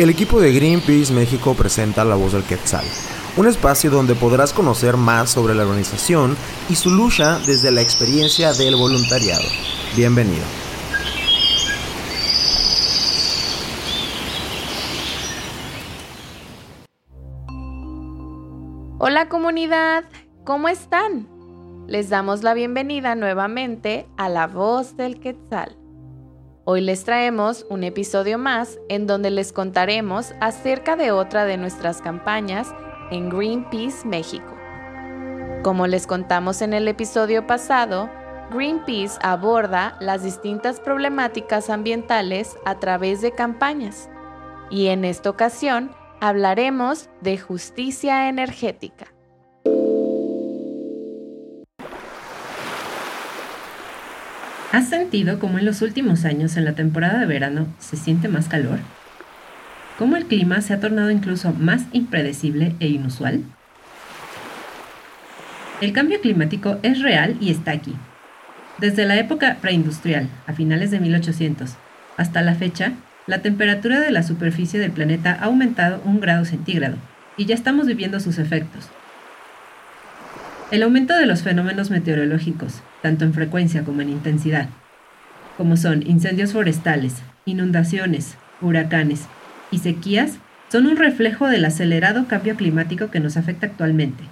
El equipo de Greenpeace México presenta La Voz del Quetzal, un espacio donde podrás conocer más sobre la organización y su lucha desde la experiencia del voluntariado. Bienvenido. Hola comunidad, ¿cómo están? Les damos la bienvenida nuevamente a La Voz del Quetzal. Hoy les traemos un episodio más en donde les contaremos acerca de otra de nuestras campañas en Greenpeace México. Como les contamos en el episodio pasado, Greenpeace aborda las distintas problemáticas ambientales a través de campañas y en esta ocasión hablaremos de justicia energética. ¿Has sentido cómo en los últimos años en la temporada de verano se siente más calor? ¿Cómo el clima se ha tornado incluso más impredecible e inusual? El cambio climático es real y está aquí. Desde la época preindustrial, a finales de 1800, hasta la fecha, la temperatura de la superficie del planeta ha aumentado un grado centígrado y ya estamos viviendo sus efectos. El aumento de los fenómenos meteorológicos, tanto en frecuencia como en intensidad, como son incendios forestales, inundaciones, huracanes y sequías, son un reflejo del acelerado cambio climático que nos afecta actualmente.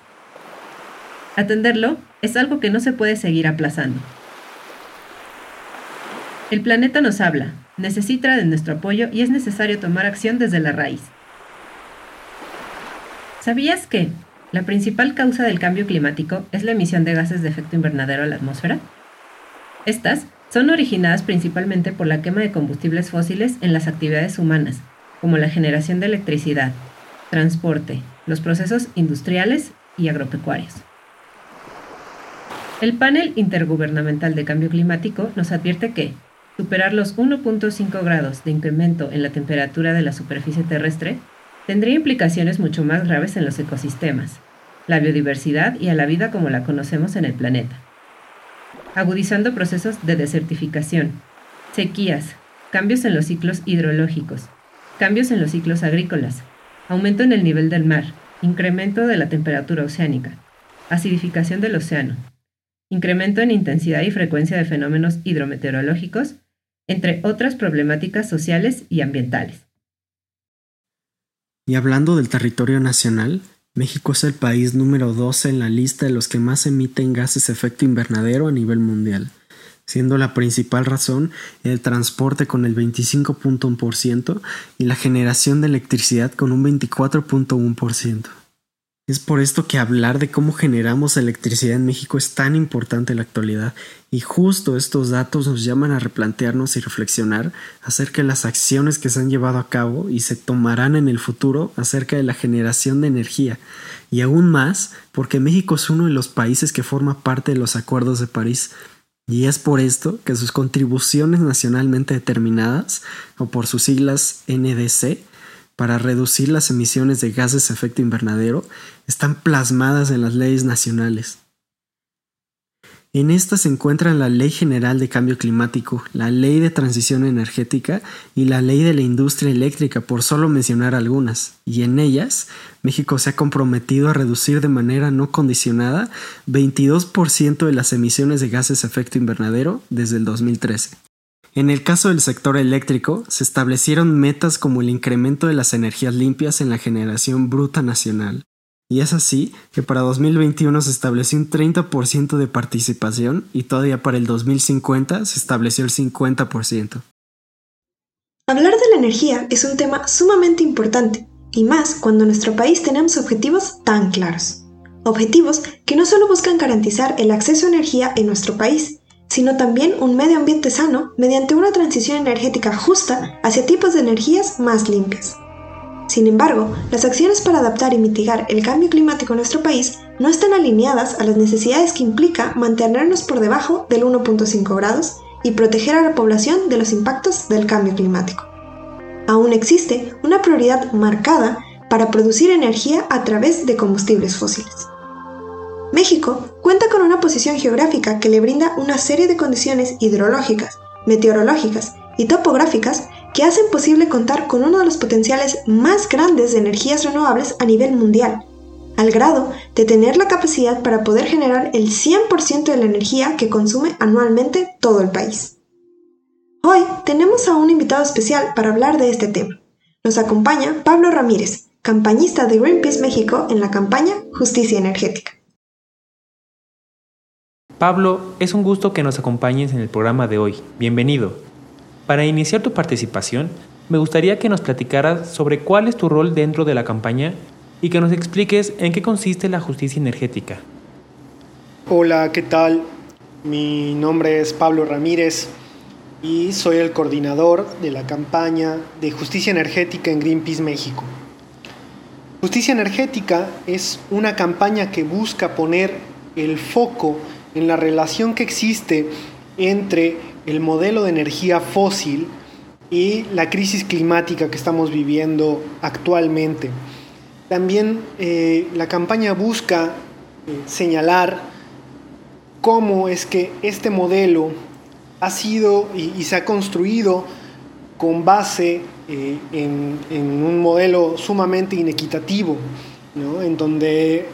Atenderlo es algo que no se puede seguir aplazando. El planeta nos habla, necesita de nuestro apoyo y es necesario tomar acción desde la raíz. ¿Sabías que, la principal causa del cambio climático es la emisión de gases de efecto invernadero a la atmósfera. Estas son originadas principalmente por la quema de combustibles fósiles en las actividades humanas, como la generación de electricidad, transporte, los procesos industriales y agropecuarios. El panel intergubernamental de cambio climático nos advierte que superar los 1.5 grados de incremento en la temperatura de la superficie terrestre tendría implicaciones mucho más graves en los ecosistemas, la biodiversidad y a la vida como la conocemos en el planeta, agudizando procesos de desertificación, sequías, cambios en los ciclos hidrológicos, cambios en los ciclos agrícolas, aumento en el nivel del mar, incremento de la temperatura oceánica, acidificación del océano, incremento en intensidad y frecuencia de fenómenos hidrometeorológicos, entre otras problemáticas sociales y ambientales. Y hablando del territorio nacional, México es el país número 12 en la lista de los que más emiten gases efecto invernadero a nivel mundial, siendo la principal razón el transporte con el 25.1% y la generación de electricidad con un 24.1%. Es por esto que hablar de cómo generamos electricidad en México es tan importante en la actualidad. Y justo estos datos nos llaman a replantearnos y reflexionar acerca de las acciones que se han llevado a cabo y se tomarán en el futuro acerca de la generación de energía. Y aún más porque México es uno de los países que forma parte de los acuerdos de París. Y es por esto que sus contribuciones nacionalmente determinadas o por sus siglas NDC para reducir las emisiones de gases de efecto invernadero están plasmadas en las leyes nacionales. En esta se encuentran la Ley General de Cambio Climático, la Ley de Transición Energética y la Ley de la Industria Eléctrica, por solo mencionar algunas, y en ellas México se ha comprometido a reducir de manera no condicionada 22% de las emisiones de gases de efecto invernadero desde el 2013. En el caso del sector eléctrico, se establecieron metas como el incremento de las energías limpias en la generación bruta nacional. Y es así que para 2021 se estableció un 30% de participación y todavía para el 2050 se estableció el 50%. Hablar de la energía es un tema sumamente importante, y más cuando en nuestro país tenemos objetivos tan claros. Objetivos que no solo buscan garantizar el acceso a energía en nuestro país, sino también un medio ambiente sano mediante una transición energética justa hacia tipos de energías más limpias. Sin embargo, las acciones para adaptar y mitigar el cambio climático en nuestro país no están alineadas a las necesidades que implica mantenernos por debajo del 1.5 grados y proteger a la población de los impactos del cambio climático. Aún existe una prioridad marcada para producir energía a través de combustibles fósiles. México cuenta con una posición geográfica que le brinda una serie de condiciones hidrológicas, meteorológicas y topográficas que hacen posible contar con uno de los potenciales más grandes de energías renovables a nivel mundial, al grado de tener la capacidad para poder generar el 100% de la energía que consume anualmente todo el país. Hoy tenemos a un invitado especial para hablar de este tema. Nos acompaña Pablo Ramírez, campañista de Greenpeace México en la campaña Justicia Energética. Pablo, es un gusto que nos acompañes en el programa de hoy. Bienvenido. Para iniciar tu participación, me gustaría que nos platicaras sobre cuál es tu rol dentro de la campaña y que nos expliques en qué consiste la justicia energética. Hola, ¿qué tal? Mi nombre es Pablo Ramírez y soy el coordinador de la campaña de justicia energética en Greenpeace México. Justicia energética es una campaña que busca poner el foco la relación que existe entre el modelo de energía fósil y la crisis climática que estamos viviendo actualmente. También eh, la campaña busca eh, señalar cómo es que este modelo ha sido y, se ha construido con base eh, en, un modelo sumamente inequitativo, en donde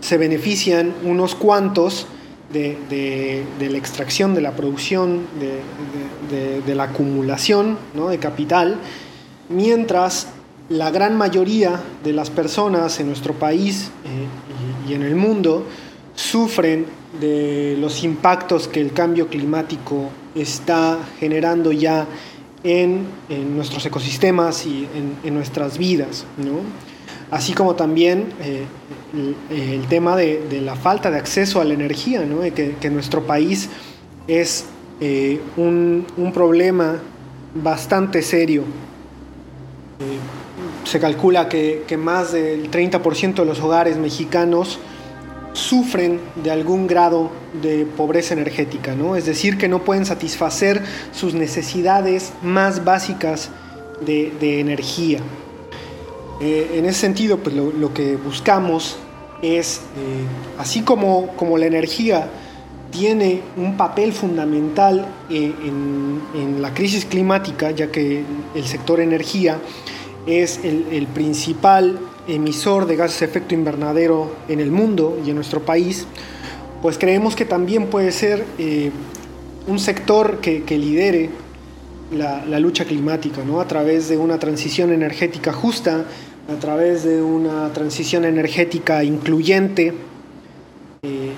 se benefician unos cuantos de, la extracción, de la producción, de, la acumulación de capital, mientras la gran mayoría de las personas en nuestro país eh, y, en el mundo sufren de los impactos que el cambio climático está generando ya en, nuestros ecosistemas y en, nuestras vidas. Así como también eh, el, tema de, la falta de acceso a la energía, que, nuestro país es eh, un, problema bastante serio se calcula que, más del 30% de los hogares mexicanos sufren de algún grado de pobreza energética, ¿no? Es decir, que no pueden satisfacer sus necesidades más básicas de, energía. Eh, en ese sentido, pues lo, que buscamos es, eh, así como, como la energía tiene un papel fundamental eh, en, en, la crisis climática, ya que el sector energía es el, principal emisor de gases de efecto invernadero en el mundo y en nuestro país, pues creemos que también puede ser eh, un sector que, lidere la, lucha climática, ¿no? a través de una transición energética justa, a través de una transición energética incluyente, eh,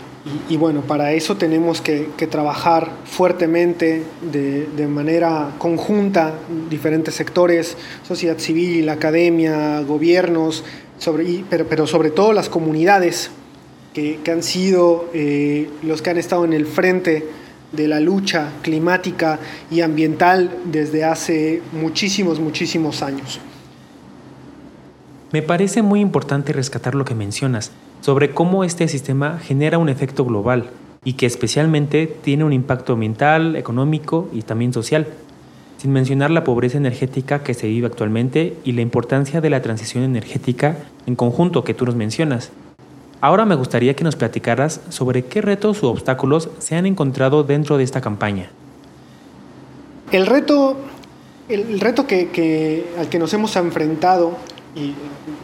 y, bueno, para eso tenemos que, trabajar fuertemente de, manera conjunta, diferentes sectores, sociedad civil, academia, gobiernos, sobre, pero, sobre todo las comunidades que, han sido eh, los que han estado en el frente de la lucha climática y ambiental desde hace muchísimos, muchísimos años. Me parece muy importante rescatar lo que mencionas sobre cómo este sistema genera un efecto global y que especialmente tiene un impacto ambiental, económico y también social, sin mencionar la pobreza energética que se vive actualmente y la importancia de la transición energética en conjunto que tú nos mencionas. Ahora me gustaría que nos platicaras sobre qué retos u obstáculos se han encontrado dentro de esta campaña. El reto, el reto que, al que nos hemos enfrentado y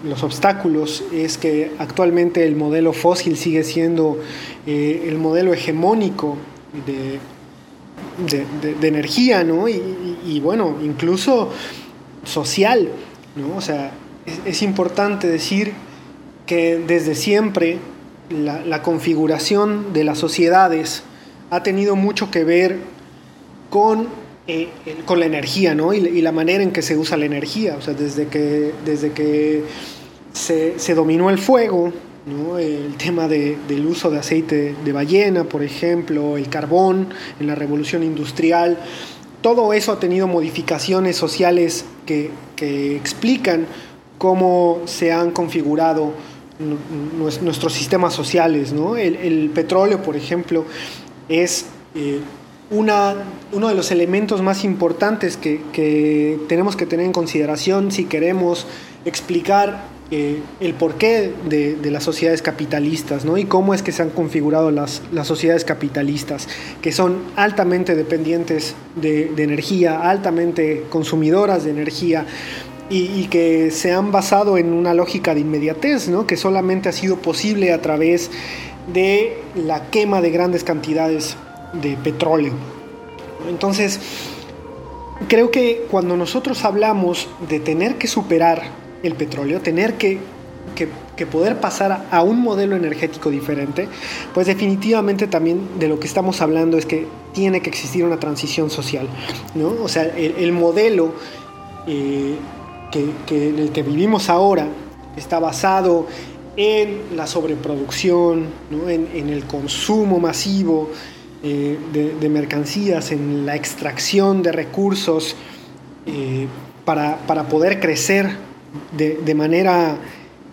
los obstáculos es que actualmente el modelo fósil sigue siendo eh, el modelo hegemónico de, de, energía, ¿no? Y, bueno, incluso social, ¿no? O sea, es, importante decir que desde siempre la, la, configuración de las sociedades ha tenido mucho que ver con eh, con la energía, ¿no? Y, la manera en que se usa la energía. O sea, desde que, desde que se, dominó el fuego, ¿no? El tema del uso de aceite de ballena, por ejemplo, el carbón en la revolución industrial. Todo eso ha tenido modificaciones sociales que, explican cómo se han configurado nuestros sistemas sociales. ¿no? El, petróleo, por ejemplo, es eh, una, uno de los elementos más importantes que, tenemos que tener en consideración si queremos explicar eh, el porqué de, las sociedades capitalistas ¿no? y cómo es que se han configurado las, las sociedades capitalistas, que son altamente dependientes de, energía, altamente consumidoras de energía. Y, que se han basado en una lógica de inmediatez, ¿no? que solamente ha sido posible a través de la quema de grandes cantidades de petróleo. Entonces, creo que cuando nosotros hablamos de tener que superar el petróleo, tener que, poder pasar a un modelo energético diferente, pues definitivamente también de lo que estamos hablando es que tiene que existir una transición social, ¿no? O sea, el, modelo eh, que, en el que vivimos ahora está basado en la sobreproducción, en, el consumo masivo eh, de, mercancías, en la extracción de recursos eh, para, para poder crecer de, manera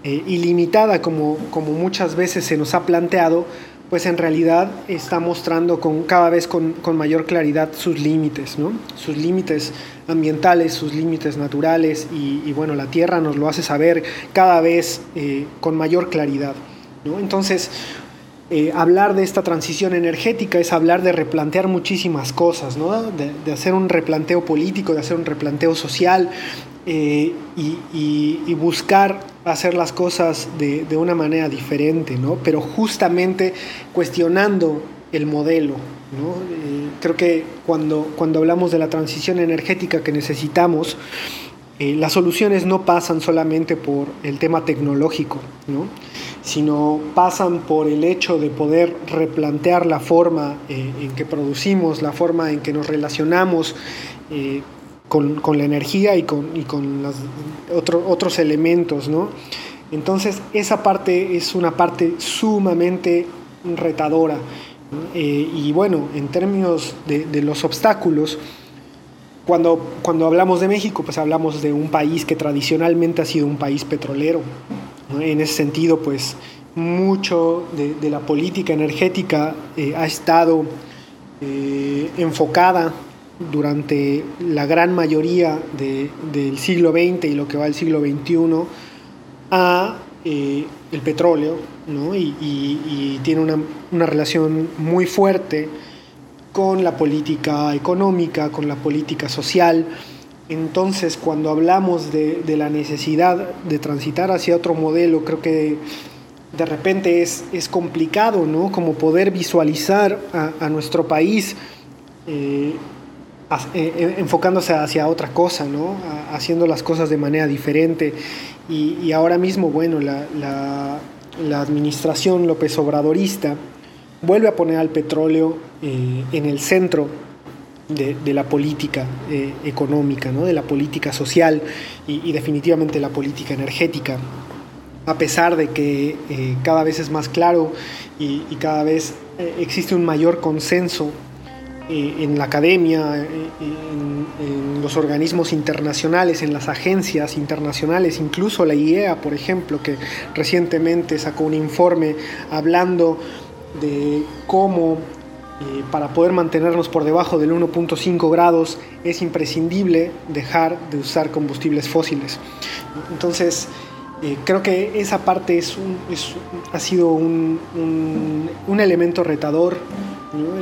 eh, ilimitada, como, como muchas veces se nos ha planteado, pues en realidad está mostrando con, cada vez con, mayor claridad sus límites, ¿no? sus límites ambientales, sus límites naturales, y, bueno, la Tierra nos lo hace saber cada vez con mayor claridad. ¿no? Entonces, eh, hablar de esta transición energética es hablar de replantear muchísimas cosas, ¿no? de, hacer un replanteo político, de hacer un replanteo social, eh, y, buscar hacer las cosas de, una manera diferente, ¿no? pero justamente cuestionando el modelo. ¿no? Eh, creo que cuando, cuando hablamos de la transición energética que necesitamos, eh, las soluciones no pasan solamente por el tema tecnológico, ¿no? sino pasan por el hecho de poder replantear la forma en que producimos, la forma en que nos relacionamos con, la energía y con, y con otros elementos. Entonces, esa parte es una parte sumamente retadora. Eh, y bueno, en términos de, los obstáculos, cuando, cuando hablamos de México, pues hablamos de un país que tradicionalmente ha sido un país petrolero. En ese sentido, pues mucho de, la política energética eh, ha estado eh, enfocada durante la gran mayoría del siglo XX y lo que va del siglo XXI a eh, el petróleo, ¿no? y, tiene una, relación muy fuerte con la política económica, con la política social. Entonces, cuando hablamos de, la necesidad de transitar hacia otro modelo, creo que de repente es, es complicado, ¿no? Como poder visualizar a, nuestro país eh, eh, eh, enfocándose hacia otra cosa, ¿no? haciendo las cosas de manera diferente. Y, ahora mismo, bueno, la, administración López Obradorista vuelve a poner al petróleo eh, en el centro de, la política económica, ¿no? de la política social y, definitivamente la política energética. A pesar de que cada vez es más claro y cada vez existe un mayor consenso eh, en la academia, eh, en, los organismos internacionales, en las agencias internacionales, incluso la IEA, por ejemplo, que recientemente sacó un informe hablando de cómo eh, para poder mantenernos por debajo del 1.5 grados es imprescindible dejar de usar combustibles fósiles. Entonces, creo que esa parte es, ha sido un, un elemento retador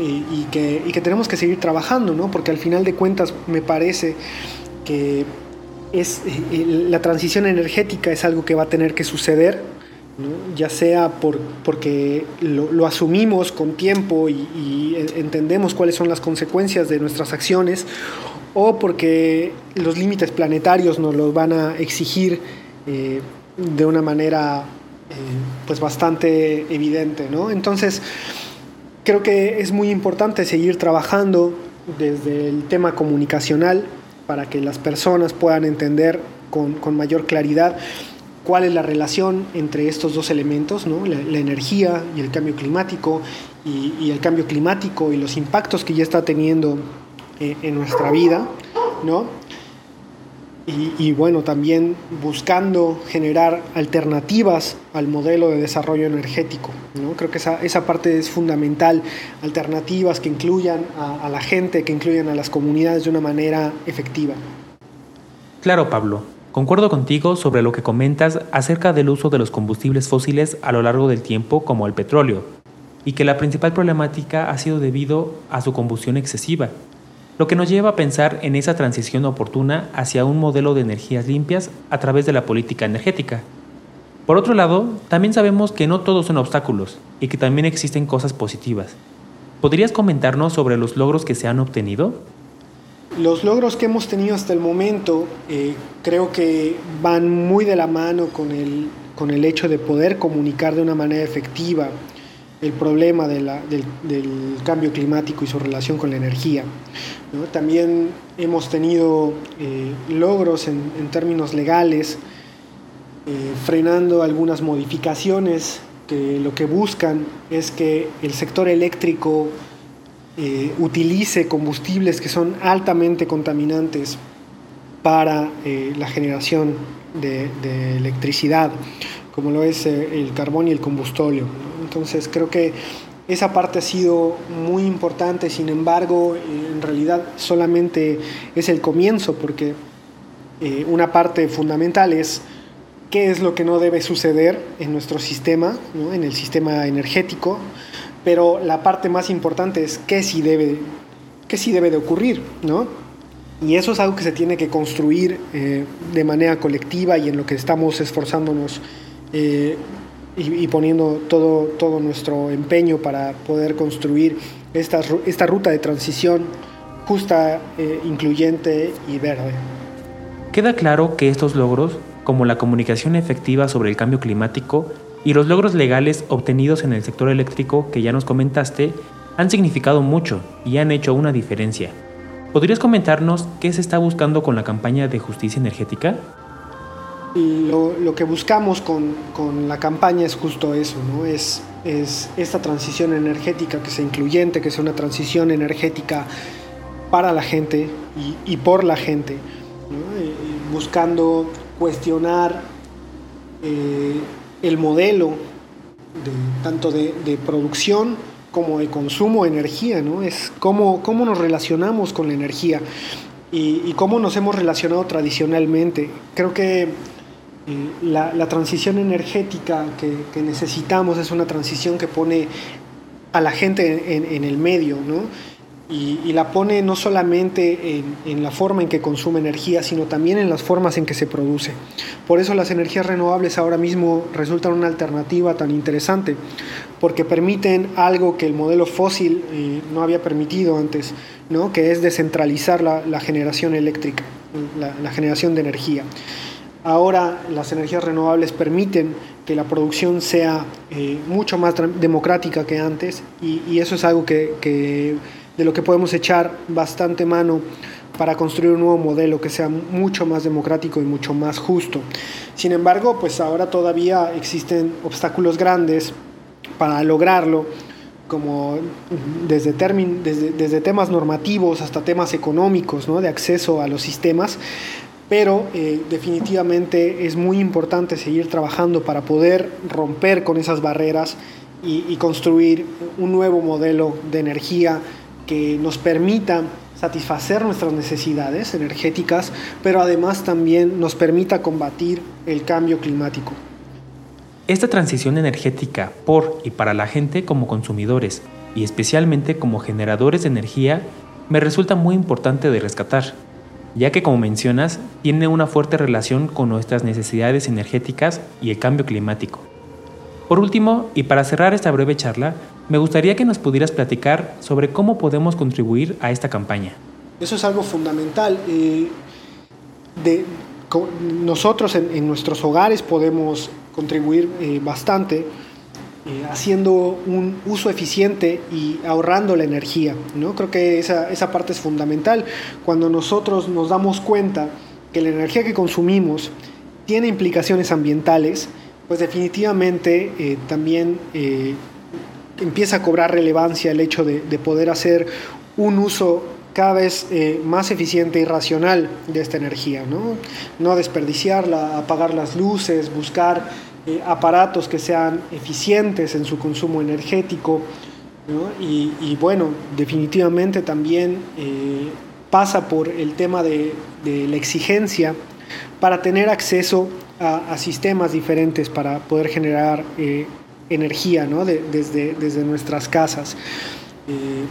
y, que, y, que, tenemos que seguir trabajando, ¿no? porque al final de cuentas me parece que es, eh, la transición energética es algo que va a tener que suceder, ya sea por, porque lo, asumimos con tiempo y, entendemos cuáles son las consecuencias de nuestras acciones, o porque los límites planetarios nos los van a exigir eh, de una manera eh, pues bastante evidente. ¿no? Entonces, creo que es muy importante seguir trabajando desde el tema comunicacional para que las personas puedan entender con, mayor claridad cuál es la relación entre estos dos elementos, ¿no? la, energía y el cambio climático, y, el cambio climático y los impactos que ya está teniendo eh, en nuestra vida, ¿no? y, bueno, también buscando generar alternativas al modelo de desarrollo energético. ¿no? Creo que esa, esa parte es fundamental, alternativas que incluyan a, la gente, que incluyan a las comunidades de una manera efectiva. Claro, Pablo. Concuerdo contigo sobre lo que comentas acerca del uso de los combustibles fósiles a lo largo del tiempo como el petróleo, y que la principal problemática ha sido debido a su combustión excesiva, lo que nos lleva a pensar en esa transición oportuna hacia un modelo de energías limpias a través de la política energética. Por otro lado, también sabemos que no todos son obstáculos y que también existen cosas positivas. ¿Podrías comentarnos sobre los logros que se han obtenido? Los logros que hemos tenido hasta el momento eh, creo que van muy de la mano con el, con el hecho de poder comunicar de una manera efectiva el problema del, cambio climático y su relación con la energía. También hemos tenido eh, logros en, términos legales, eh, frenando algunas modificaciones que lo que buscan es que el sector eléctrico eh, utilice combustibles que son altamente contaminantes para la generación de, electricidad, como lo es el carbón y el combustóleo. Entonces creo que esa parte ha sido muy importante, sin embargo, en realidad solamente es el comienzo, porque eh, una parte fundamental es qué es lo que no debe suceder en nuestro sistema, en el sistema energético, pero la parte más importante es qué sí debe, qué sí debe de ocurrir, ¿no? Y eso es algo que se tiene que construir eh, de manera colectiva y en lo que estamos esforzándonos eh, y, poniendo todo, todo nuestro empeño para poder construir esta, esta ruta de transición justa, eh, incluyente y verde. Queda claro que estos logros, como la comunicación efectiva sobre el cambio climático y los logros legales obtenidos en el sector eléctrico que ya nos comentaste, han significado mucho y han hecho una diferencia. ¿Podrías comentarnos qué se está buscando con la campaña de justicia energética? lo, que buscamos con, con, la campaña es justo eso, ¿no? Es, es esta transición energética que sea incluyente, que sea una transición energética para la gente y, y por la gente, eh, buscando cuestionar eh, el modelo de, tanto de, producción como de consumo de energía, ¿no? Es cómo, cómo nos relacionamos con la energía y, y, cómo nos hemos relacionado tradicionalmente. Creo que la, transición energética que, necesitamos es una transición que pone a la gente en, el medio, ¿no? Y, la pone no solamente en, la forma en que consume energía, sino también en las formas en que se produce. Por eso las energías renovables ahora mismo resultan una alternativa tan interesante, porque permiten algo que el modelo fósil eh, no había permitido antes, ¿no? que es descentralizar la, generación eléctrica, la generación de energía. Ahora las energías renovables permiten que la producción sea eh, mucho más democrática que antes y, eso es algo que, de lo que podemos echar bastante mano para construir un nuevo modelo que sea mucho más democrático y mucho más justo. Sin embargo, pues ahora todavía existen obstáculos grandes para lograrlo, como desde, temas normativos hasta temas económicos, ¿no? de acceso a los sistemas, pero eh, definitivamente es muy importante seguir trabajando para poder romper con esas barreras y, construir un nuevo modelo de energía que nos permita satisfacer nuestras necesidades energéticas, pero además también nos permita combatir el cambio climático. Esta transición energética por y para la gente como consumidores y especialmente como generadores de energía me resulta muy importante de rescatar ya que como mencionas, tiene una fuerte relación con nuestras necesidades energéticas y el cambio climático. Por último, y para cerrar esta breve charla, me gustaría que nos pudieras platicar sobre cómo podemos contribuir a esta campaña. Eso es algo fundamental. Eh, nosotros en, nuestros hogares podemos contribuir eh, bastante eh, haciendo un uso eficiente y ahorrando la energía. ¿no? Creo que esa, esa parte es fundamental. Cuando nosotros nos damos cuenta que la energía que consumimos tiene implicaciones ambientales, pues definitivamente también empieza a cobrar relevancia el hecho de, de poder hacer un uso cada vez más eficiente y racional de esta energía, ¿no? desperdiciarla, apagar las luces, buscar eh, aparatos que sean eficientes en su consumo energético. Y, bueno, definitivamente también eh, pasa por el tema de, la exigencia para tener acceso a, sistemas diferentes para poder generar energía desde, desde, nuestras casas. Eh,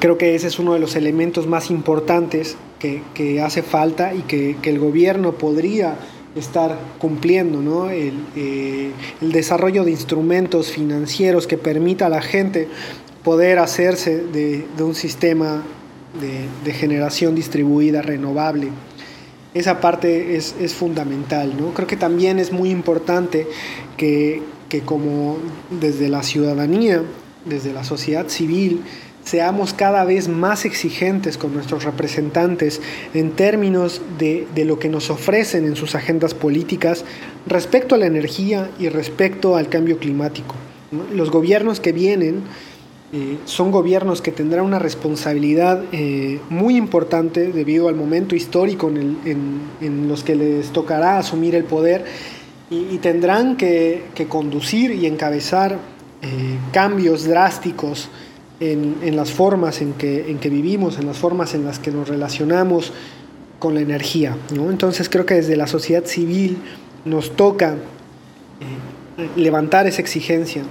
creo que ese es uno de los elementos más importantes que, hace falta y que, el gobierno podría estar cumpliendo, el, eh, el, desarrollo de instrumentos financieros que permita a la gente poder hacerse de, un sistema de, generación distribuida renovable. Esa parte es, fundamental. ¿no? Creo que también es muy importante que, que como desde la ciudadanía, desde la sociedad civil, seamos cada vez más exigentes con nuestros representantes en términos de, de, lo que nos ofrecen en sus agendas políticas respecto a la energía y respecto al cambio climático. Los gobiernos que vienen eh, son gobiernos que tendrán una responsabilidad eh, muy importante debido al momento histórico en, los que les tocará asumir el poder y, tendrán que, conducir y encabezar eh, cambios drásticos en, las formas en que, en que vivimos, en las formas en las que nos relacionamos con la energía. Entonces creo que desde la sociedad civil nos toca levantar esa exigencia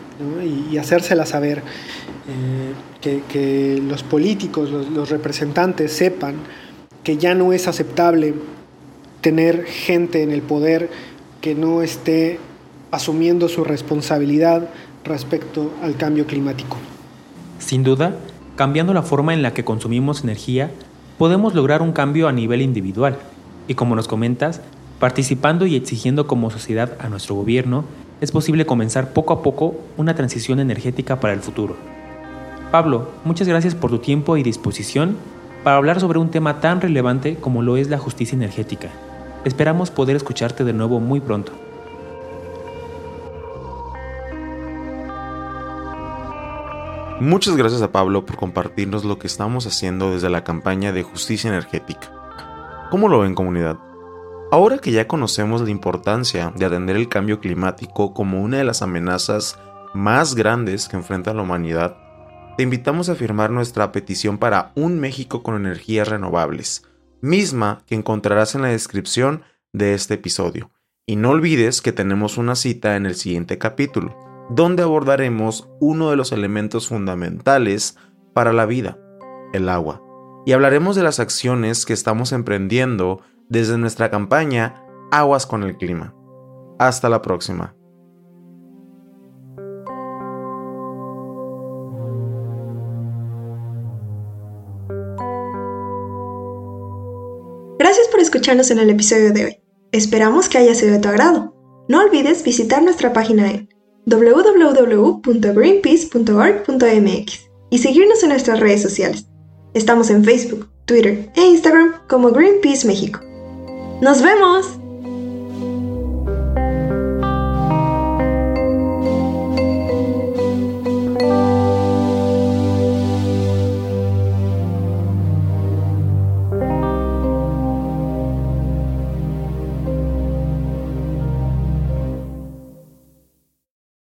y, hacérsela saber. Eh, que, los políticos, los, representantes sepan que ya no es aceptable tener gente en el poder que no esté asumiendo su responsabilidad respecto al cambio climático. Sin duda, cambiando la forma en la que consumimos energía, podemos lograr un cambio a nivel individual. Y como nos comentas, participando y exigiendo como sociedad a nuestro gobierno, es posible comenzar poco a poco una transición energética para el futuro. Pablo, muchas gracias por tu tiempo y disposición para hablar sobre un tema tan relevante como lo es la justicia energética. Esperamos poder escucharte de nuevo muy pronto. Muchas gracias a Pablo por compartirnos lo que estamos haciendo desde la campaña de justicia energética. ¿Cómo lo ven comunidad? Ahora que ya conocemos la importancia de atender el cambio climático como una de las amenazas más grandes que enfrenta la humanidad, te invitamos a firmar nuestra petición para un México con energías renovables, misma que encontrarás en la descripción de este episodio. Y no olvides que tenemos una cita en el siguiente capítulo, donde abordaremos uno de los elementos fundamentales para la vida, el agua, y hablaremos de las acciones que estamos emprendiendo desde nuestra campaña Aguas con el Clima. Hasta la próxima. Escucharnos en el episodio de hoy. Esperamos que haya sido de tu agrado. No olvides visitar nuestra página en www.greenpeace.org.mx y seguirnos en nuestras redes sociales. Estamos en Facebook, Twitter e Instagram como Greenpeace México. ¡Nos vemos!